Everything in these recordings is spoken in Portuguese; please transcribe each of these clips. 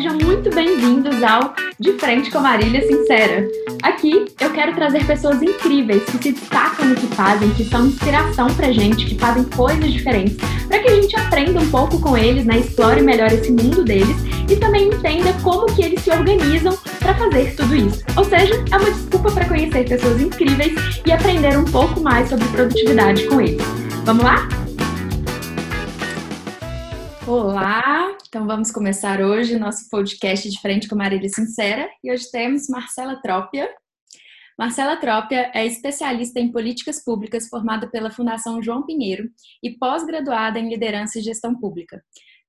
Sejam muito bem-vindos ao De Frente com Marília Sincera. Aqui eu quero trazer pessoas incríveis que se destacam no que fazem, que são inspiração pra gente, que fazem coisas diferentes, para que a gente aprenda um pouco com eles, né? Explore melhor esse mundo deles e também entenda como que eles se organizam para fazer tudo isso. Ou seja, é uma desculpa para conhecer pessoas incríveis e aprender um pouco mais sobre produtividade com eles. Vamos lá? Olá, então vamos começar hoje nosso podcast de frente com Marília Sincera e hoje temos Marcela Trópia. Marcela Trópia é especialista em políticas públicas formada pela Fundação João Pinheiro e pós-graduada em liderança e gestão pública.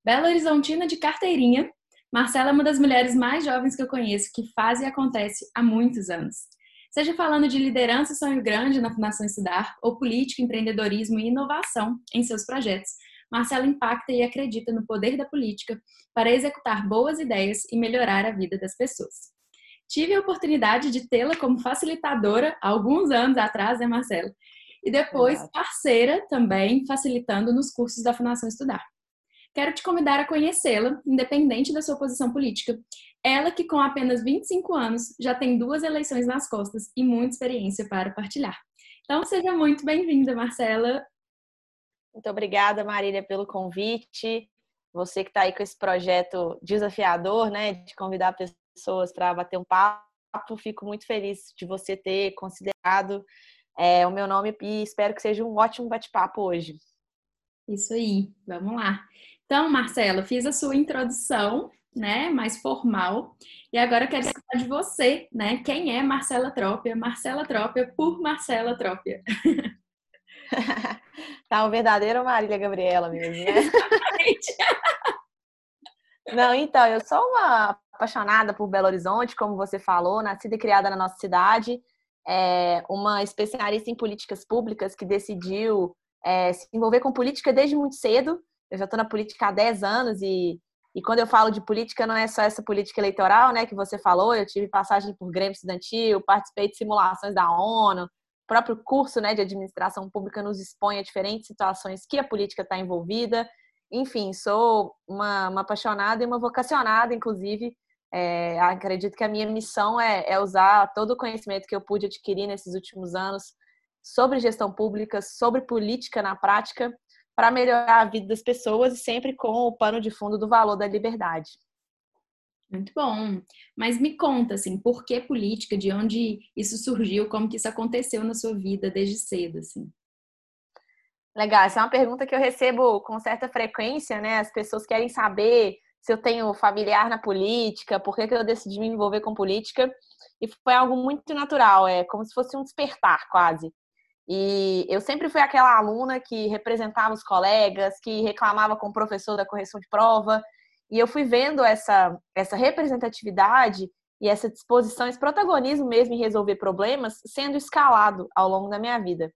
Belo Horizontina de carteirinha, Marcela é uma das mulheres mais jovens que eu conheço que faz e acontece há muitos anos. Seja falando de liderança e sonho grande na Fundação Estudar ou política, empreendedorismo e inovação em seus projetos, Marcela impacta e acredita no poder da política para executar boas ideias e melhorar a vida das pessoas. Tive a oportunidade de tê-la como facilitadora alguns anos atrás, né, Marcela? E depois parceira também, facilitando nos cursos da Fundação Estudar. Quero te convidar a conhecê-la, independente da sua posição política. Ela que com apenas 25 anos já tem duas eleições nas costas e muita experiência para partilhar. Então seja muito bem-vinda, Marcela. Muito obrigada, Marília, pelo convite. Você que está aí com esse projeto desafiador, né, de convidar pessoas para bater um papo, fico muito feliz de você ter considerado é, o meu nome e espero que seja um ótimo bate-papo hoje. Isso aí, vamos lá. Então, Marcelo, fiz a sua introdução, né, mais formal, e agora eu quero escutar de você, né, quem é Marcela Trópia? Marcela Trópia por Marcela Trópia. tá o verdadeiro Marília Gabriela mesmo, né? Não, então, eu sou uma apaixonada por Belo Horizonte, como você falou, nascida e criada na nossa cidade, é uma especialista em políticas públicas que decidiu é, se envolver com política desde muito cedo. Eu já estou na política há 10 anos e, e quando eu falo de política, não é só essa política eleitoral, né, que você falou. Eu tive passagem por Grêmio Estudantil, participei de simulações da ONU, próprio curso né, de administração pública nos expõe a diferentes situações que a política está envolvida. Enfim, sou uma, uma, apaixonada e uma vocacionada, inclusive. É, acredito que a minha missão é, é usar todo o conhecimento que eu pude adquirir nesses últimos anos sobre gestão pública, sobre política na prática, para melhorar a vida das pessoas e sempre com o pano de fundo do valor da liberdade. Muito bom. Mas me conta, assim, por que política? De onde isso surgiu? Como que isso aconteceu na sua vida desde cedo, assim? Legal, essa é uma pergunta que eu recebo com certa frequência, né? As pessoas querem saber se eu tenho familiar na política, por que, que eu decidi me envolver com política. E foi algo muito natural, é como se fosse um despertar, quase. E eu sempre fui aquela aluna que representava os colegas, que reclamava com o professor da correção de prova, e eu fui vendo essa, essa representatividade e essa disposição, esse protagonismo mesmo em resolver problemas sendo escalado ao longo da minha vida.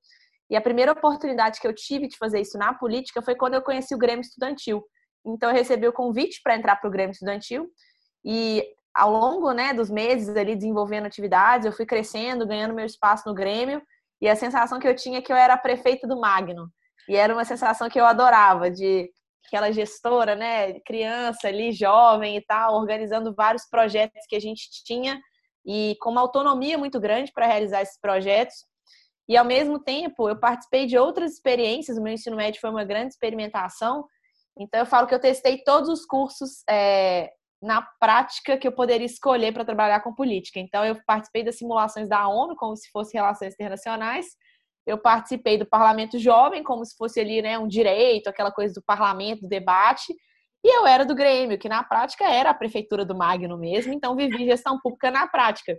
E a primeira oportunidade que eu tive de fazer isso na política foi quando eu conheci o Grêmio Estudantil. Então eu recebi o convite para entrar para o Grêmio Estudantil e ao longo né, dos meses ali desenvolvendo atividades, eu fui crescendo, ganhando meu espaço no Grêmio e a sensação que eu tinha é que eu era prefeita do Magno. E era uma sensação que eu adorava, de aquela gestora, né, criança ali, jovem e tal, organizando vários projetos que a gente tinha e com uma autonomia muito grande para realizar esses projetos. E ao mesmo tempo, eu participei de outras experiências, o meu ensino médio foi uma grande experimentação. Então, eu falo que eu testei todos os cursos é, na prática que eu poderia escolher para trabalhar com política. Então, eu participei das simulações da ONU, como se fossem relações internacionais, eu participei do Parlamento Jovem, como se fosse ali né, um direito, aquela coisa do parlamento, do debate. E eu era do Grêmio, que na prática era a prefeitura do Magno mesmo, então vivi gestão pública na prática.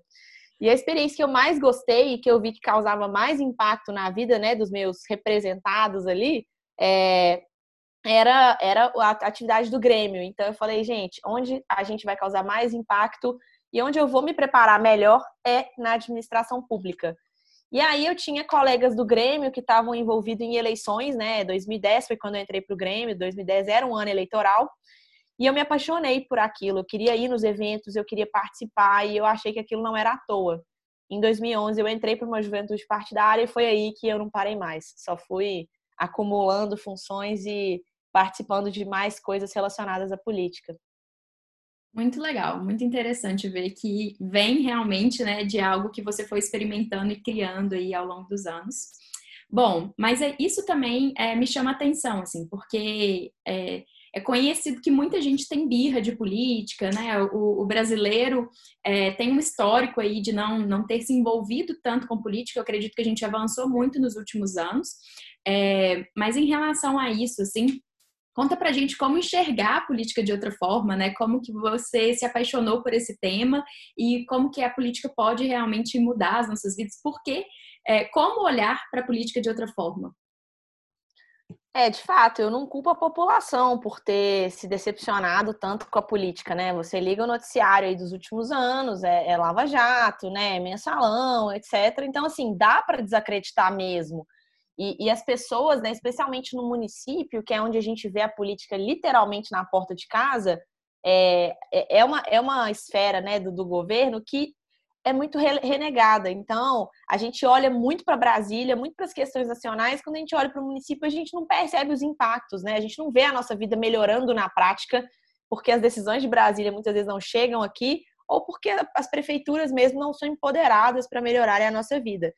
E a experiência que eu mais gostei e que eu vi que causava mais impacto na vida né, dos meus representados ali é, era, era a atividade do Grêmio. Então eu falei, gente, onde a gente vai causar mais impacto e onde eu vou me preparar melhor é na administração pública. E aí eu tinha colegas do Grêmio que estavam envolvidos em eleições, né? 2010 foi quando eu entrei para o Grêmio, 2010 era um ano eleitoral. E eu me apaixonei por aquilo. Eu queria ir nos eventos, eu queria participar e eu achei que aquilo não era à toa. Em 2011 eu entrei para uma juventude partidária e foi aí que eu não parei mais. Só fui acumulando funções e participando de mais coisas relacionadas à política. Muito legal, muito interessante ver que vem realmente né, de algo que você foi experimentando e criando aí ao longo dos anos. Bom, mas é, isso também é, me chama atenção, assim, porque é, é, conhecido que muita gente tem birra de política, né? O, o brasileiro é, tem um histórico aí de não, não ter se envolvido tanto com política. Eu acredito que a gente avançou muito nos últimos anos. É, mas em relação a isso, assim, Conta pra gente como enxergar a política de outra forma, né? Como que você se apaixonou por esse tema e como que a política pode realmente mudar as nossas vidas. Por quê? É, como olhar para a política de outra forma? É, de fato, eu não culpo a população por ter se decepcionado tanto com a política, né? Você liga o noticiário aí dos últimos anos, é, é Lava Jato, né? Mensalão, etc. Então, assim, dá para desacreditar mesmo. E, e, as pessoas, né, especialmente no município, que é onde a gente vê a política literalmente na porta de casa, é, é, é uma, é uma esfera né, do, do governo que é muito renegada. Então, a gente olha muito para Brasília, muito para as questões nacionais, quando a gente olha para o município, a gente não percebe os impactos, né? A gente não vê a nossa vida melhorando na prática, porque as decisões de Brasília muitas vezes não chegam aqui, ou porque as prefeituras mesmo não são empoderadas para melhorarem a nossa vida.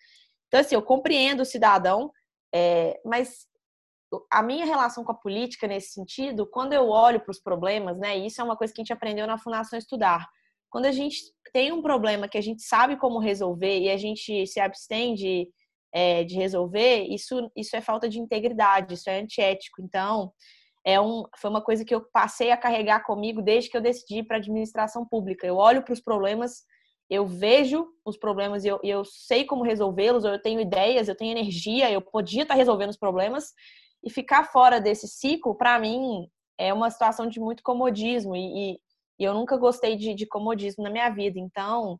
Então, assim, eu compreendo o cidadão, é, mas a minha relação com a política nesse sentido, quando eu olho para os problemas, né, isso é uma coisa que a gente aprendeu na Fundação Estudar. Quando a gente tem um problema que a gente sabe como resolver e a gente se abstém de, é, de resolver, isso, isso é falta de integridade, isso é antiético. Então, é um, foi uma coisa que eu passei a carregar comigo desde que eu decidi para a administração pública. Eu olho para os problemas eu vejo os problemas e eu, eu sei como resolvê-los, eu tenho ideias, eu tenho energia, eu podia estar resolvendo os problemas e ficar fora desse ciclo, para mim, é uma situação de muito comodismo e, e, e eu nunca gostei de, de, comodismo na minha vida. Então,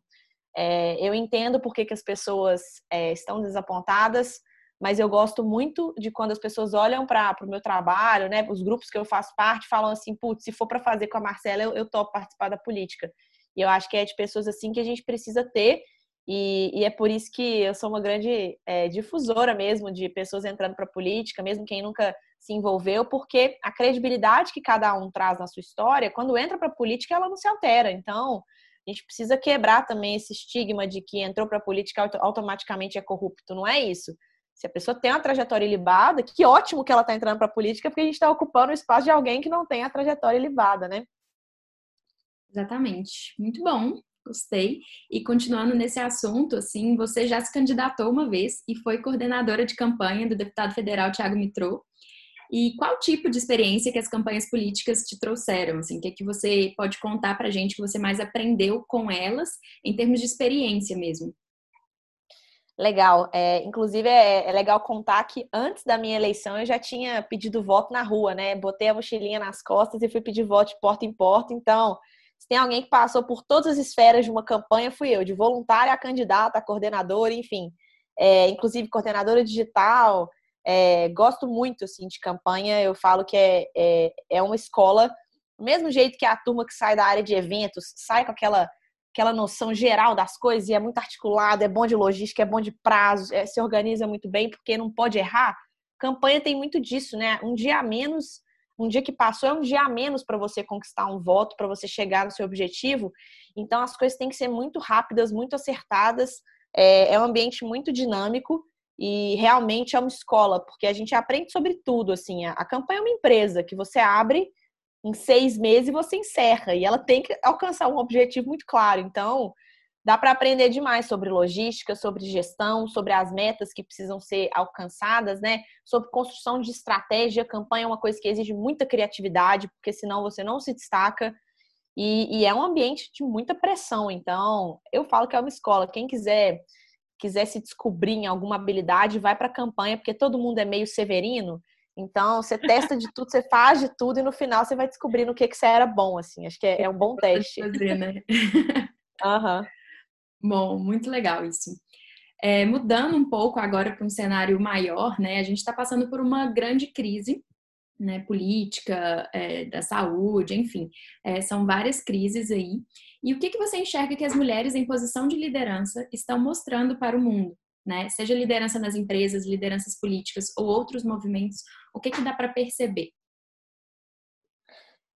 é, eu entendo por que, que as pessoas é, estão desapontadas, mas eu gosto muito de quando as pessoas olham para o meu trabalho, né? Os grupos que eu faço parte falam assim, putz, se for para fazer com a Marcela, eu, eu topo participar da política. E eu acho que é de pessoas assim que a gente precisa ter. E, e é por isso que eu sou uma grande é, difusora mesmo de pessoas entrando para a política, mesmo quem nunca se envolveu, porque a credibilidade que cada um traz na sua história, quando entra para a política, ela não se altera. Então, a gente precisa quebrar também esse estigma de que entrou para a política automaticamente é corrupto. Não é isso. Se a pessoa tem uma trajetória ilibada, que ótimo que ela está entrando para a política, porque a gente está ocupando o espaço de alguém que não tem a trajetória ilibada, né? Exatamente. Muito bom. Gostei. E continuando nesse assunto, assim, você já se candidatou uma vez e foi coordenadora de campanha do deputado federal Tiago Mitrô. E qual tipo de experiência que as campanhas políticas te trouxeram? Assim, o que, é que você pode contar para gente que você mais aprendeu com elas em termos de experiência mesmo? Legal. É, inclusive, é, é, legal contar que antes da minha eleição eu já tinha pedido voto na rua, né? Botei a mochilinha nas costas e fui pedir voto de porta em porta. Então, se tem alguém que passou por todas as esferas de uma campanha, fui eu, de voluntária a candidata, a coordenadora, enfim. É, inclusive coordenadora digital. É, gosto muito assim, de campanha, eu falo que é, é, é uma escola, do mesmo jeito que a turma que sai da área de eventos sai com aquela aquela noção geral das coisas e é muito articulado, é bom de logística, é bom de prazos, é, se organiza muito bem porque não pode errar. Campanha tem muito disso, né? Um dia a menos um dia que passou é um dia a menos para você conquistar um voto, para você chegar no seu objetivo. Então, as coisas têm que ser muito rápidas, muito acertadas. É, é um ambiente muito dinâmico e realmente é uma escola, porque a gente aprende sobre tudo. Assim, a, a campanha é uma empresa que você abre em seis meses e você encerra, e ela tem que alcançar um objetivo muito claro. Então, Dá para aprender demais sobre logística, sobre gestão, sobre as metas que precisam ser alcançadas, né? Sobre construção de estratégia. Campanha é uma coisa que exige muita criatividade, porque senão você não se destaca. E, e é um ambiente de muita pressão. Então, eu falo que é uma escola. Quem quiser quiser se descobrir em alguma habilidade, vai para a campanha, porque todo mundo é meio severino. Então, você testa de tudo, você faz de tudo e no final você vai descobrir no que, que você era bom, assim. Acho que é, é um bom teste. Fazer, né? Aham. uhum. Bom, muito legal isso. É, mudando um pouco agora para um cenário maior, né? A gente está passando por uma grande crise né, política, é, da saúde, enfim, é, são várias crises aí. E o que, que você enxerga que as mulheres em posição de liderança estão mostrando para o mundo? Né? Seja liderança nas empresas, lideranças políticas ou outros movimentos, o que, que dá para perceber?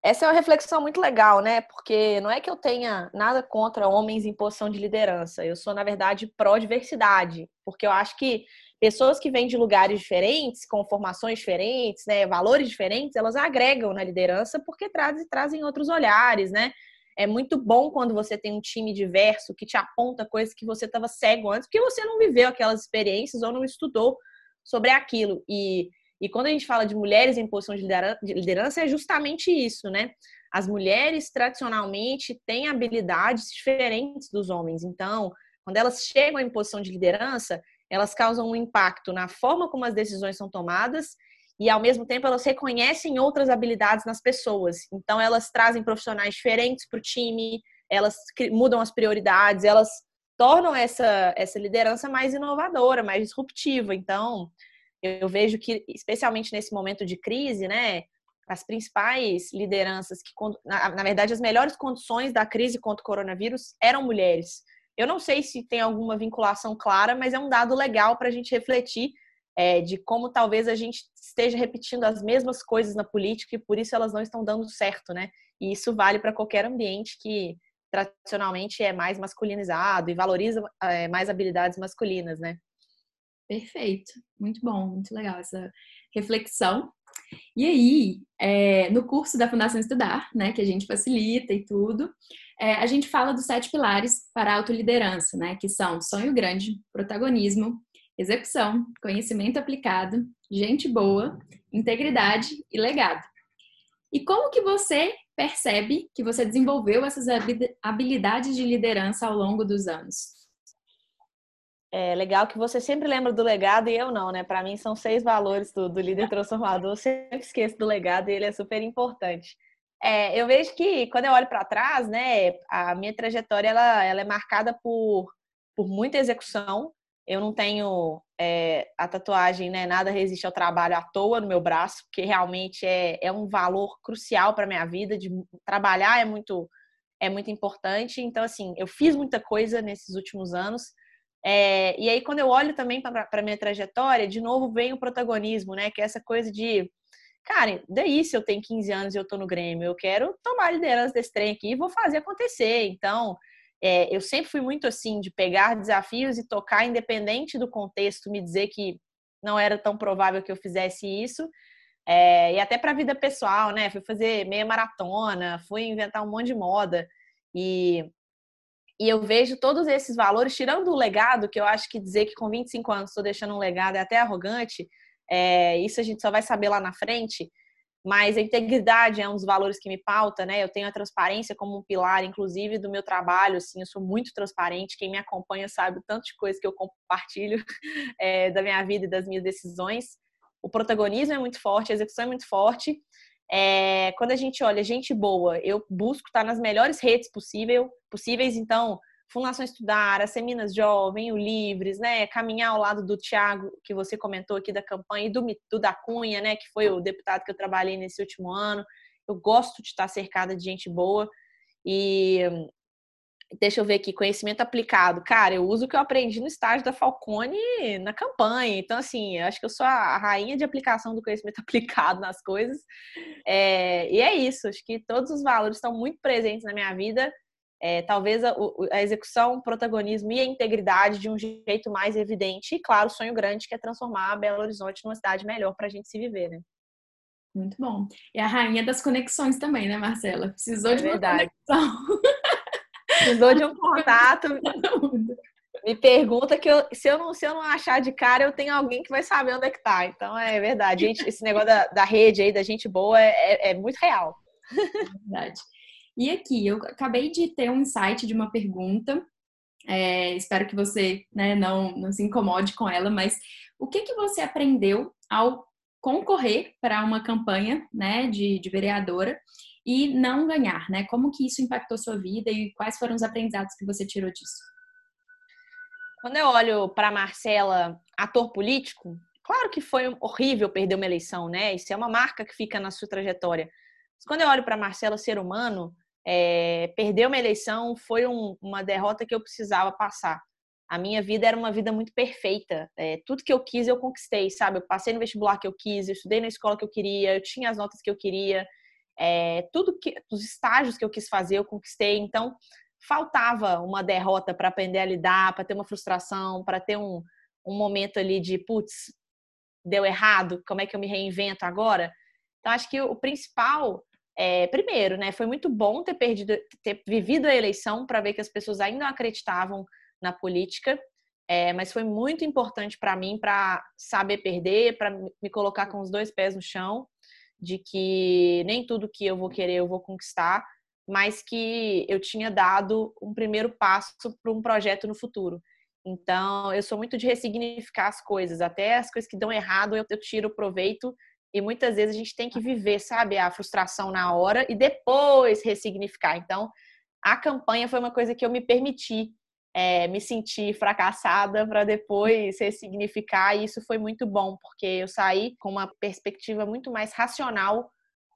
Essa é uma reflexão muito legal, né? Porque não é que eu tenha nada contra homens em posição de liderança. Eu sou, na verdade, pró-diversidade. Porque eu acho que pessoas que vêm de lugares diferentes, com formações diferentes, né, valores diferentes, elas agregam na liderança porque trazem, trazem outros olhares, né? É muito bom quando você tem um time diverso que te aponta coisas que você estava cego antes, porque você não viveu aquelas experiências ou não estudou sobre aquilo. E e quando a gente fala de mulheres em posição de liderança, é justamente isso, né? As mulheres tradicionalmente têm habilidades diferentes dos homens. Então, quando elas chegam em posição de liderança, elas causam um impacto na forma como as decisões são tomadas e, ao mesmo tempo, elas reconhecem outras habilidades nas pessoas. Então, elas trazem profissionais diferentes para o time, elas mudam as prioridades, elas tornam essa, essa liderança mais inovadora, mais disruptiva. Então, eu vejo que, especialmente nesse momento de crise, né, as principais lideranças que, na, na, verdade, as melhores condições da crise contra o coronavírus eram mulheres. Eu não sei se tem alguma vinculação clara, mas é um dado legal para a gente refletir é, de como talvez a gente esteja repetindo as mesmas coisas na política e por isso elas não estão dando certo, né? E isso vale para qualquer ambiente que tradicionalmente é mais masculinizado e valoriza é, mais habilidades masculinas, né? Perfeito, muito bom, muito legal essa reflexão. E aí, é, no curso da Fundação Estudar, né, que a gente facilita e tudo, é, a gente fala dos sete pilares para a autoliderança, né, que são sonho grande, protagonismo, execução, conhecimento aplicado, gente boa, integridade e legado. E como que você percebe que você desenvolveu essas habilidades de liderança ao longo dos anos? É legal que você sempre lembra do legado e eu não, né? Para mim são seis valores do, do líder transformador. Eu sempre esqueço do legado e ele é super importante. É, eu vejo que quando eu olho para trás, né, a minha trajetória ela, ela é marcada por, por muita execução. Eu não tenho é, a tatuagem, né? Nada resiste ao trabalho à toa no meu braço, porque realmente é, é um valor crucial para minha vida. De trabalhar é muito é muito importante. Então, assim, eu fiz muita coisa nesses últimos anos é, e aí, quando eu olho também para a minha trajetória, de novo vem o protagonismo, né? Que é essa coisa de, cara, daí se eu tenho 15 anos e eu tô no Grêmio, eu quero tomar a liderança desse trem aqui e vou fazer acontecer. Então, é, eu sempre fui muito assim, de pegar desafios e tocar, independente do contexto, me dizer que não era tão provável que eu fizesse isso. É, e até para a vida pessoal, né? Fui fazer meia maratona, fui inventar um monte de moda. E e eu vejo todos esses valores, tirando o legado, que eu acho que dizer que com 25 anos estou deixando um legado é até arrogante, é, isso a gente só vai saber lá na frente. Mas a integridade é um dos valores que me pauta, né? Eu tenho a transparência como um pilar, inclusive, do meu trabalho. Assim, eu sou muito transparente. Quem me acompanha sabe o tanto de coisa que eu compartilho é, da minha vida e das minhas decisões. O protagonismo é muito forte, a execução é muito forte. É, quando a gente olha gente boa, eu busco estar nas melhores redes possível, possíveis, então, Fundação Estudar, Seminas Jovem, o Livres, né? Caminhar ao lado do Tiago, que você comentou aqui da campanha, e do, do da Cunha, né? Que foi o deputado que eu trabalhei nesse último ano. Eu gosto de estar cercada de gente boa. E deixa eu ver aqui, conhecimento aplicado. Cara, eu uso o que eu aprendi no estágio da Falcone na campanha. Então, assim, eu acho que eu sou a rainha de aplicação do conhecimento aplicado nas coisas. É, e é isso, acho que todos os valores estão muito presentes na minha vida. É, talvez a, a, execução, o protagonismo e a integridade de um jeito mais evidente. E, claro, o sonho grande que é transformar Belo Horizonte numa cidade melhor para a gente se viver, né? Muito bom. E a rainha das conexões também, né, Marcela? Precisou é de verdade. uma conexão. Precisou de um contato. Me pergunta que eu, se, eu não, se eu não achar de cara, eu tenho alguém que vai saber onde é que tá. Então é verdade. Gente, esse negócio da, da rede aí, da gente boa, é, é, é muito real. É verdade. E aqui, eu acabei de ter um insight de uma pergunta. É, espero que você né, não, não se incomode com ela, mas o que, que você aprendeu ao concorrer para uma campanha né, de, de vereadora e não ganhar, né? Como que isso impactou sua vida e quais foram os aprendizados que você tirou disso? Quando eu olho para Marcela, ator político, claro que foi horrível perder uma eleição, né? Isso é uma marca que fica na sua trajetória. Mas quando eu olho para Marcela, ser humano, é, perder uma eleição foi um, uma derrota que eu precisava passar. A minha vida era uma vida muito perfeita. É, tudo que eu quis, eu conquistei, sabe? Eu passei no vestibular que eu quis, eu estudei na escola que eu queria, eu tinha as notas que eu queria. é, tudo que os estágios que eu quis fazer, eu conquistei. Então, faltava uma derrota para aprender a lidar, para ter uma frustração, para ter um, um momento ali de putz, deu errado, como é que eu me reinvento agora? Então, acho que o principal é, primeiro, né, foi muito bom ter perdido, ter vivido a eleição para ver que as pessoas ainda acreditavam na política, é, mas foi muito importante para mim para saber perder, para me colocar com os dois pés no chão, de que nem tudo que eu vou querer eu vou conquistar, mas que eu tinha dado um primeiro passo para um projeto no futuro. Então, eu sou muito de ressignificar as coisas, até as coisas que dão errado eu, eu tiro proveito e muitas vezes a gente tem que viver, sabe, a frustração na hora e depois ressignificar. Então, a campanha foi uma coisa que eu me permiti é, me sentir fracassada para depois ressignificar, e isso foi muito bom, porque eu saí com uma perspectiva muito mais racional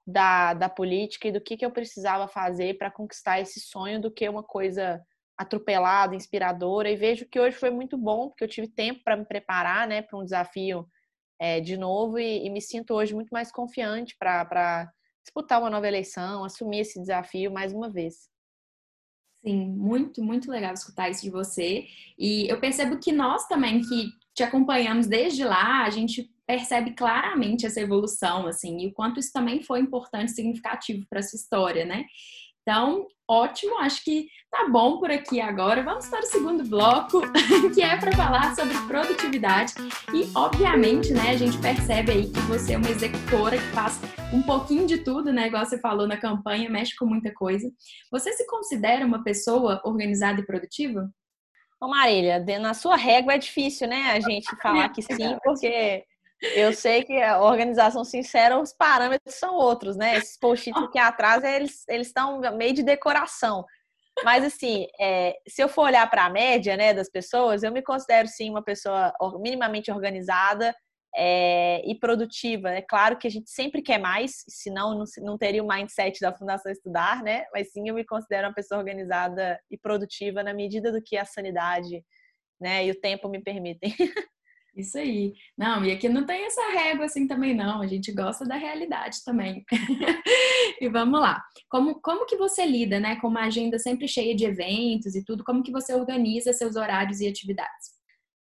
da, da política e do que, que eu precisava fazer para conquistar esse sonho do que uma coisa atropelada, inspiradora. E vejo que hoje foi muito bom, porque eu tive tempo para me preparar né, para um desafio é, de novo e, e, me sinto hoje muito mais confiante para disputar uma nova eleição, assumir esse desafio mais uma vez. Sim, muito, muito legal escutar isso de você. E eu percebo que nós também, que te acompanhamos desde lá, a gente percebe claramente essa evolução, assim, e o quanto isso também foi importante, significativo para sua história, né? Então, ótimo, acho que tá bom por aqui agora. Vamos para o segundo bloco, que é para falar sobre produtividade. E, obviamente, né, a gente percebe aí que você é uma executora que faz um pouquinho de tudo, né? Igual você falou na campanha, mexe com muita coisa. Você se considera uma pessoa organizada e produtiva? Ô Marília, na sua régua é difícil, né, a gente falar que sim, porque eu sei que a organização sincera, os parâmetros são outros, né? Esses post-its aqui atrás, eles estão meio de decoração. Mas, assim, é, se eu for olhar para a média né, das pessoas, eu me considero, sim, uma pessoa minimamente organizada é, e produtiva. É claro que a gente sempre quer mais, senão não, não teria o mindset da Fundação Estudar, né? Mas, sim, eu me considero uma pessoa organizada e produtiva na medida do que a sanidade né, e o tempo me permitem. Isso aí. Não, e aqui não tem essa régua assim também não. A gente gosta da realidade também. e vamos lá. Como, como que você lida, né, com uma agenda sempre cheia de eventos e tudo? Como que você organiza seus horários e atividades?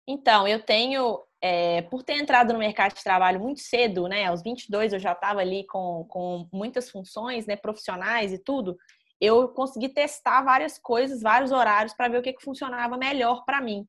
Então, eu tenho, é, por ter entrado no mercado de trabalho muito cedo, né, aos 22 eu já estava ali com, com muitas funções, né, profissionais e tudo, eu consegui testar várias coisas, vários horários para ver o que, que funcionava melhor para mim.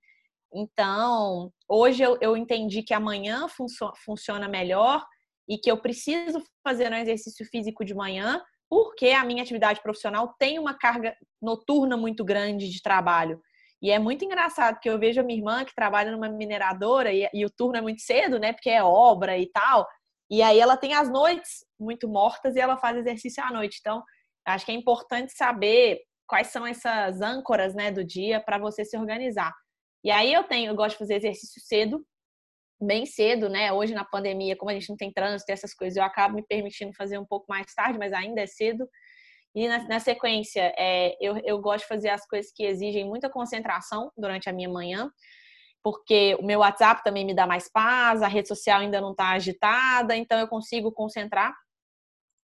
Então, hoje eu, eu entendi que amanhã funcio, funciona melhor e que eu preciso fazer um exercício físico de manhã, porque a minha atividade profissional tem uma carga noturna muito grande de trabalho. E é muito engraçado que eu vejo a minha irmã que trabalha numa mineradora e, e o turno é muito cedo, né? Porque é obra e tal. E aí ela tem as noites muito mortas e ela faz exercício à noite. Então, acho que é importante saber quais são essas âncoras, né, do dia para você se organizar. E aí eu tenho, eu gosto de fazer exercício cedo, bem cedo, né? Hoje na pandemia, como a gente não tem trânsito e essas coisas, eu acabo me permitindo fazer um pouco mais tarde, mas ainda é cedo. E na, na sequência, é, eu, eu gosto de fazer as coisas que exigem muita concentração durante a minha manhã, porque o meu WhatsApp também me dá mais paz, a rede social ainda não está agitada, então eu consigo concentrar.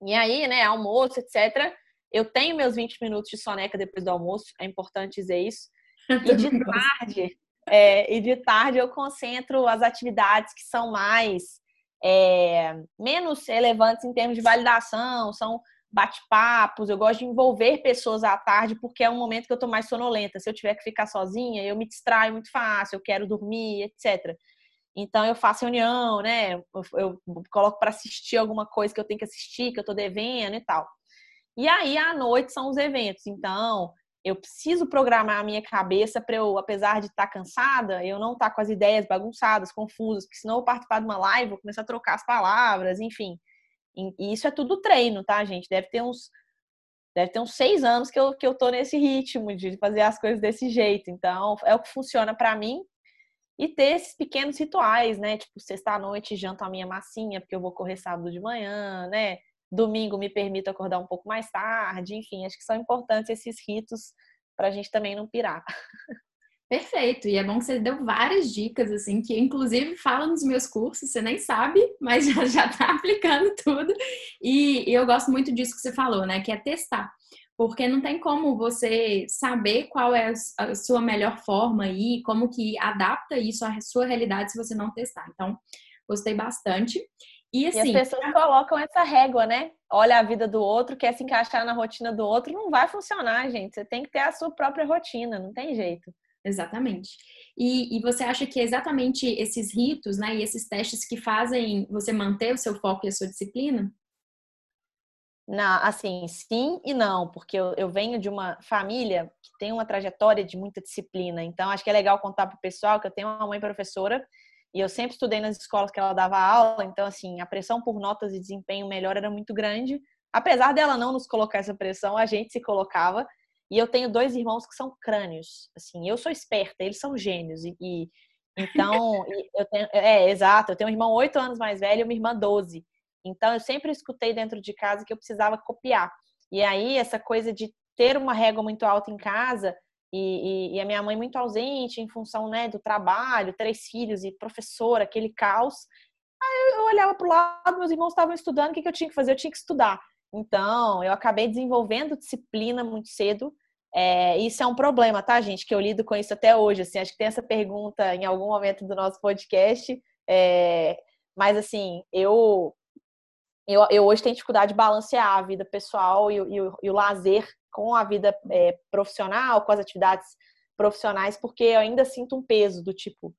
E aí, né, almoço, etc. Eu tenho meus 20 minutos de soneca depois do almoço, é importante dizer isso. E de tarde, é, e de tarde eu concentro as atividades que são mais é, menos relevantes em termos de validação, são bate-papos, eu gosto de envolver pessoas à tarde porque é um momento que eu estou mais sonolenta. Se eu tiver que ficar sozinha, eu me distraio muito fácil, eu quero dormir, etc. Então eu faço reunião, né? Eu, eu coloco para assistir alguma coisa que eu tenho que assistir, que eu estou devendo e tal. E aí à noite são os eventos. Então, eu preciso programar a minha cabeça para eu, apesar de estar tá cansada, eu não estar tá com as ideias bagunçadas, confusas, porque senão eu participar de uma live, vou começar a trocar as palavras, enfim. E isso é tudo treino, tá, gente? Deve ter uns deve ter uns seis anos que eu, que eu tô nesse ritmo de fazer as coisas desse jeito. Então, é o que funciona para mim. E ter esses pequenos rituais, né? Tipo, sexta-noite janto a minha massinha, porque eu vou correr sábado de manhã, né? Domingo me permito acordar um pouco mais tarde, enfim, acho que são importantes esses ritos para a gente também não pirar. Perfeito, e é bom que você deu várias dicas, assim, que inclusive fala nos meus cursos, você nem sabe, mas já, já tá aplicando tudo. E, e eu gosto muito disso que você falou, né? Que é testar. Porque não tem como você saber qual é a sua melhor forma e como que adapta isso à sua realidade se você não testar. Então, gostei bastante. E, assim, e as assim, pessoas colocam essa régua, né? Olha a vida do outro, quer se encaixar na rotina do outro, não vai funcionar, gente. Você tem que ter a sua própria rotina, não tem jeito. Exatamente. E, e, você acha que é exatamente esses ritos, né, e esses testes que fazem você manter o seu foco e a sua disciplina? Na, assim, sim e não, porque eu, eu, venho de uma família que tem uma trajetória de muita disciplina. Então, acho que é legal contar para o pessoal que eu tenho uma mãe professora e eu sempre estudei nas escolas que ela dava aula. Então, assim, a pressão por notas e desempenho melhor era muito grande. Apesar dela não nos colocar essa pressão, a gente se colocava. E eu tenho dois irmãos que são crânios. Assim, eu sou esperta, eles são gênios. E, e então, eu tenho, é, exato. Eu tenho um irmão oito anos mais velho e uma irmã doze. Então, eu sempre escutei dentro de casa que eu precisava copiar. E aí, essa coisa de ter uma régua muito alta em casa e, e, e a minha mãe muito ausente em função né, do trabalho, três filhos e professora, aquele caos. Aí eu olhava para o lado, meus irmãos estavam estudando, o que, que eu tinha que fazer? Eu tinha que estudar. Então, eu acabei desenvolvendo disciplina muito cedo. É, isso é um problema, tá, gente? Que eu lido com isso até hoje. Assim, acho que tem essa pergunta em algum momento do nosso podcast. É, mas, assim, eu, eu, eu, hoje tenho dificuldade de balancear a vida pessoal e, e, o, e o, lazer com a vida é, profissional, com as atividades profissionais, porque eu ainda sinto um peso do tipo,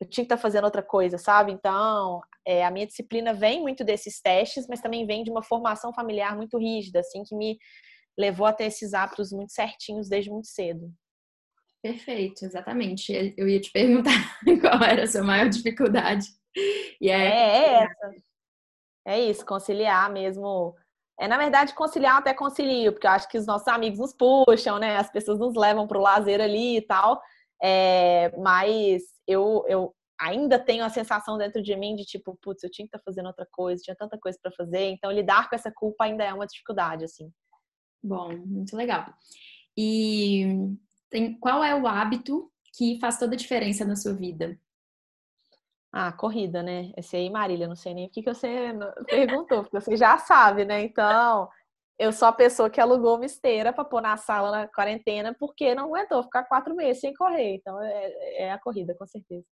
eu tinha que estar tá fazendo outra coisa, sabe? Então, é, a minha disciplina vem muito desses testes, mas também vem de uma formação familiar muito rígida, assim, que me levou a ter esses hábitos muito certinhos desde muito cedo. Perfeito, exatamente. Eu ia te perguntar qual era a sua maior dificuldade. E é, é essa. É isso, conciliar mesmo. É, na verdade, conciliar até concilio, porque eu acho que os nossos amigos nos puxam, né? As pessoas nos levam para o lazer ali e tal. É, mas eu, eu ainda tenho a sensação dentro de mim de tipo, putz, eu tinha que estar tá fazendo outra coisa, tinha tanta coisa para fazer, então lidar com essa culpa ainda é uma dificuldade, assim. Bom, muito legal. E tem, qual é o hábito que faz toda a diferença na sua vida? Ah, corrida, né? Esse aí, Marília, não sei nem o que, que você perguntou, porque você já sabe, né? Então, eu sou a pessoa que alugou uma esteira para pôr na sala na quarentena porque não aguentou ficar quatro meses sem correr. Então é, é a corrida, com certeza.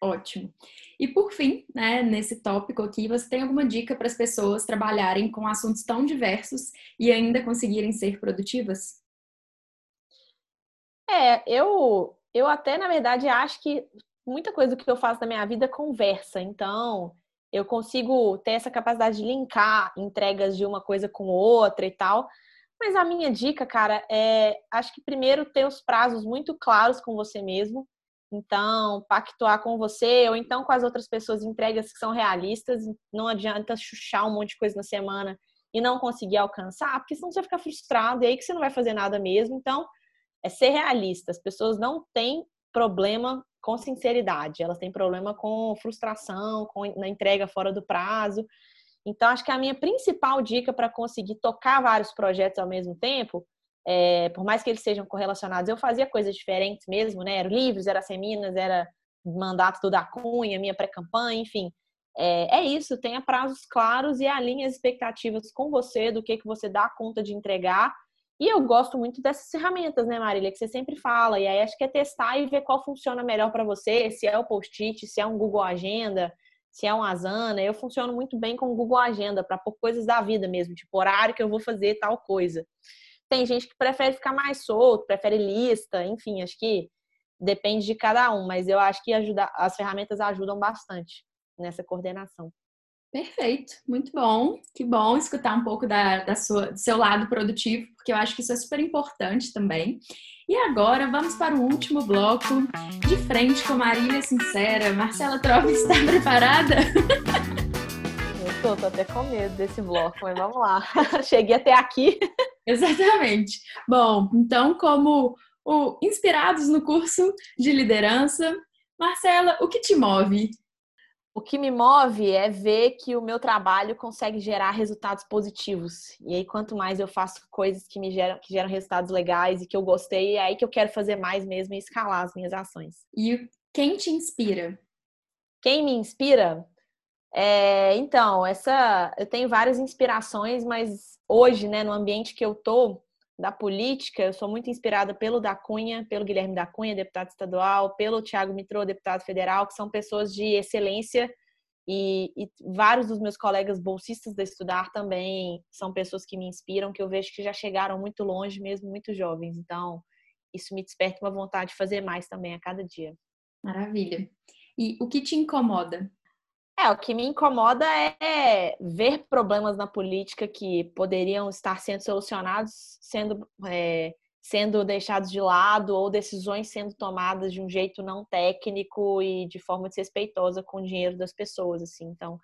Ótimo. E por fim, né, nesse tópico aqui, você tem alguma dica para as pessoas trabalharem com assuntos tão diversos e ainda conseguirem ser produtivas? É, eu, eu até, na verdade, acho que muita coisa que eu faço na minha vida é conversa. Então, eu consigo ter essa capacidade de linkar entregas de uma coisa com outra e tal. Mas a minha dica, cara, é acho que primeiro ter os prazos muito claros com você mesmo. Então, pactuar com você ou então com as outras pessoas entregas que são realistas. Não adianta chuchar um monte de coisa na semana e não conseguir alcançar, porque senão você vai ficar frustrado e aí que você não vai fazer nada mesmo. Então, é ser realista. As pessoas não têm problema com sinceridade, elas têm problema com frustração, com na entrega fora do prazo. Então, acho que a minha principal dica para conseguir tocar vários projetos ao mesmo tempo, é, por mais que eles sejam correlacionados, eu fazia coisas diferentes mesmo, né? Era livros, era seminas, era mandato do da Cunha, minha pré-campanha, enfim. É, é, isso, tenha prazos claros e alinhe as expectativas com você do que, que você dá conta de entregar e eu gosto muito dessas ferramentas, né, Marília, que você sempre fala. E aí acho que é testar e ver qual funciona melhor para você, se é o post-it, se é um Google Agenda, se é um Asana. Eu funciono muito bem com o Google Agenda para pôr coisas da vida mesmo, tipo horário que eu vou fazer tal coisa. Tem gente que prefere ficar mais solto, prefere lista, enfim, acho que depende de cada um, mas eu acho que ajuda, as ferramentas ajudam bastante nessa coordenação. Perfeito, muito bom. Que bom escutar um pouco da, da sua, do seu lado produtivo, porque eu acho que isso é super importante também. E agora vamos para o último bloco, de frente com Marília Sincera. Marcela Trova está preparada? Eu tô, tô até com medo desse bloco, mas vamos lá. Cheguei até aqui. Exatamente. Bom, então, como o, inspirados no curso de liderança, Marcela, o que te move? O que me move é ver que o meu trabalho consegue gerar resultados positivos. E aí, quanto mais eu faço coisas que me geram, que geram resultados legais e que eu gostei, é aí que eu quero fazer mais mesmo e escalar as minhas ações. E quem te inspira? Quem me inspira? É, então, essa eu tenho várias inspirações, mas hoje, né, no ambiente que eu tô, da política, eu sou muito inspirada pelo da Cunha, pelo Guilherme da Cunha, deputado estadual, pelo Tiago Mitrô, deputado federal, que são pessoas de excelência e, e, vários dos meus colegas bolsistas da Estudar também são pessoas que me inspiram, que eu vejo que já chegaram muito longe, mesmo muito jovens. Então, isso me desperta uma vontade de fazer mais também a cada dia. Maravilha. E o que te incomoda? É, o que me incomoda é ver problemas na política que poderiam estar sendo solucionados, sendo, é, sendo deixados de lado, ou decisões sendo tomadas de um jeito não técnico e de forma desrespeitosa com o dinheiro das pessoas, assim. Então,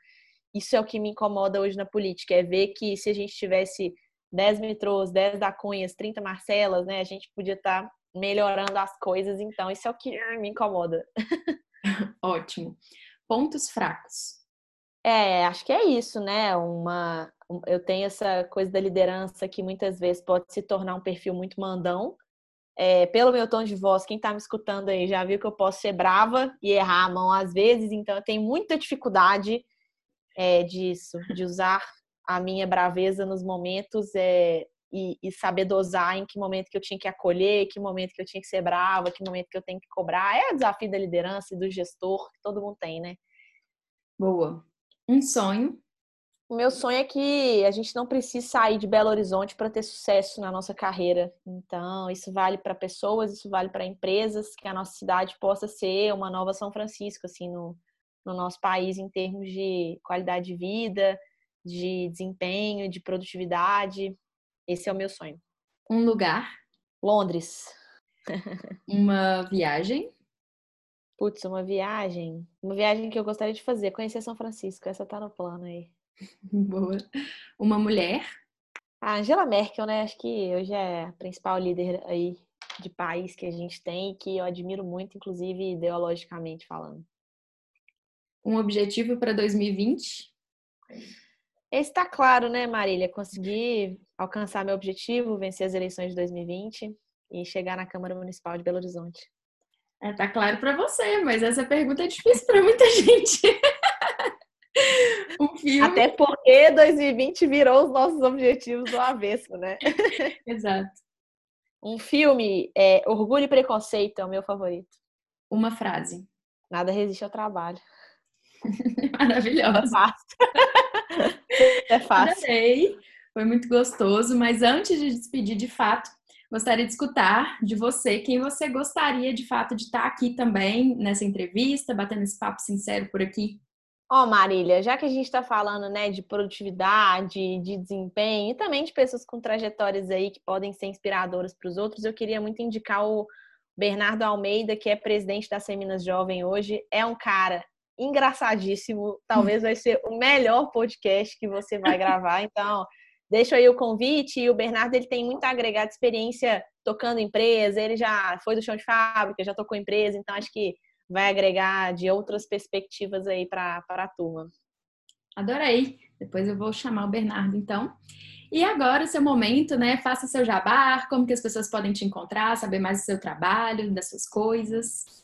isso é o que me incomoda hoje na política, é ver que se a gente tivesse 10 metrôs, 10 da Cunhas, 30 Marcelas, né, a gente podia estar melhorando as coisas, então isso é o que me incomoda. Ótimo pontos fracos? É, acho que é isso, né? Uma, eu tenho essa coisa da liderança que muitas vezes pode se tornar um perfil muito mandão. É, pelo meu tom de voz, quem está me escutando aí já viu que eu posso ser brava e errar a mão às vezes, então eu tenho muita dificuldade é, disso, de usar a minha braveza nos momentos é, e, e, saber dosar em que momento que eu tinha que acolher, que momento que eu tinha que ser brava, que momento que eu tenho que cobrar. É o desafio da liderança e do gestor que todo mundo tem, né? Boa. Um sonho? O meu sonho é que a gente não precise sair de Belo Horizonte para ter sucesso na nossa carreira. Então, isso vale para pessoas, isso vale para empresas, que a nossa cidade possa ser uma nova São Francisco, assim, no, no nosso país, em termos de qualidade de vida, de desempenho, de produtividade. Esse é o meu sonho. Um lugar? Londres. Uma viagem? Putz, uma viagem. Uma viagem que eu gostaria de fazer, conhecer São Francisco. Essa tá no plano aí. Boa. Uma mulher? A Angela Merkel, né? Acho que hoje é a principal líder aí de país que a gente tem e que eu admiro muito, inclusive ideologicamente falando. Um objetivo para 2020? Esse está claro, né, Marília? Conseguir alcançar meu objetivo, vencer as eleições de 2020 e chegar na Câmara Municipal de Belo Horizonte. É, tá claro para você, mas essa pergunta é difícil para muita gente. um filme... Até porque 2020 virou os nossos objetivos do avesso, né? Exato. Um filme, é, Orgulho e Preconceito é o meu favorito. Uma frase. Nada resiste ao trabalho. Maravilhosa. É fácil. é fácil. Adorei. Foi muito gostoso, mas antes de despedir de fato, gostaria de escutar de você quem você gostaria de fato de estar aqui também nessa entrevista, batendo esse papo sincero por aqui. Ó, oh, Marília, já que a gente está falando, né, de produtividade, de desempenho e também de pessoas com trajetórias aí que podem ser inspiradoras para os outros, eu queria muito indicar o Bernardo Almeida, que é presidente da Seminas Jovem hoje. É um cara engraçadíssimo. Talvez vai ser o melhor podcast que você vai gravar. Então, deixo aí o convite. E o Bernardo ele tem muito agregado experiência tocando empresa. Ele já foi do chão de fábrica, já tocou empresa. Então, acho que vai agregar de outras perspectivas aí para a turma. Adorei. Depois eu vou chamar o Bernardo, então. E agora o seu momento, né? Faça seu jabá, como que as pessoas podem te encontrar, saber mais do seu trabalho, das suas coisas.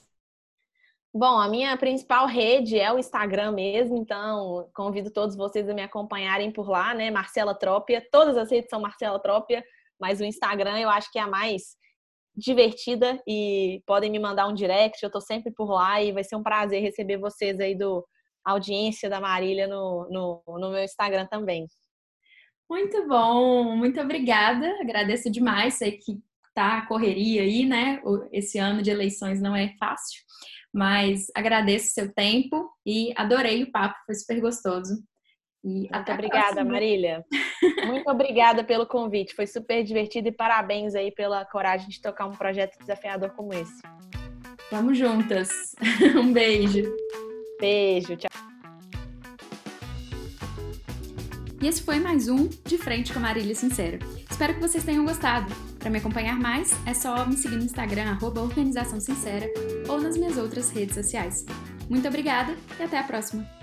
Bom, a minha principal rede é o Instagram mesmo, então convido todos vocês a me acompanharem por lá, né? Marcela Trópia. Todas as redes são Marcela Trópia, mas o Instagram eu acho que é a mais divertida e podem me mandar um direct, eu tô sempre por lá e vai ser um prazer receber vocês aí do audiência da Marília no, no, no meu Instagram também. Muito bom, muito obrigada, agradeço demais, sei que tá a correria aí, né? Esse ano de eleições não é fácil. Mas agradeço seu tempo e adorei o papo, foi super gostoso. E Muito obrigada, Marília. Muito obrigada pelo convite, foi super divertido e parabéns aí pela coragem de tocar um projeto desafiador como esse. Vamos juntas. Um beijo. Beijo, tchau. E esse foi mais um De Frente com a Marília Sincera. Espero que vocês tenham gostado. Para me acompanhar mais, é só me seguir no Instagram, arroba Organização Sincera, ou nas minhas outras redes sociais. Muito obrigada e até a próxima!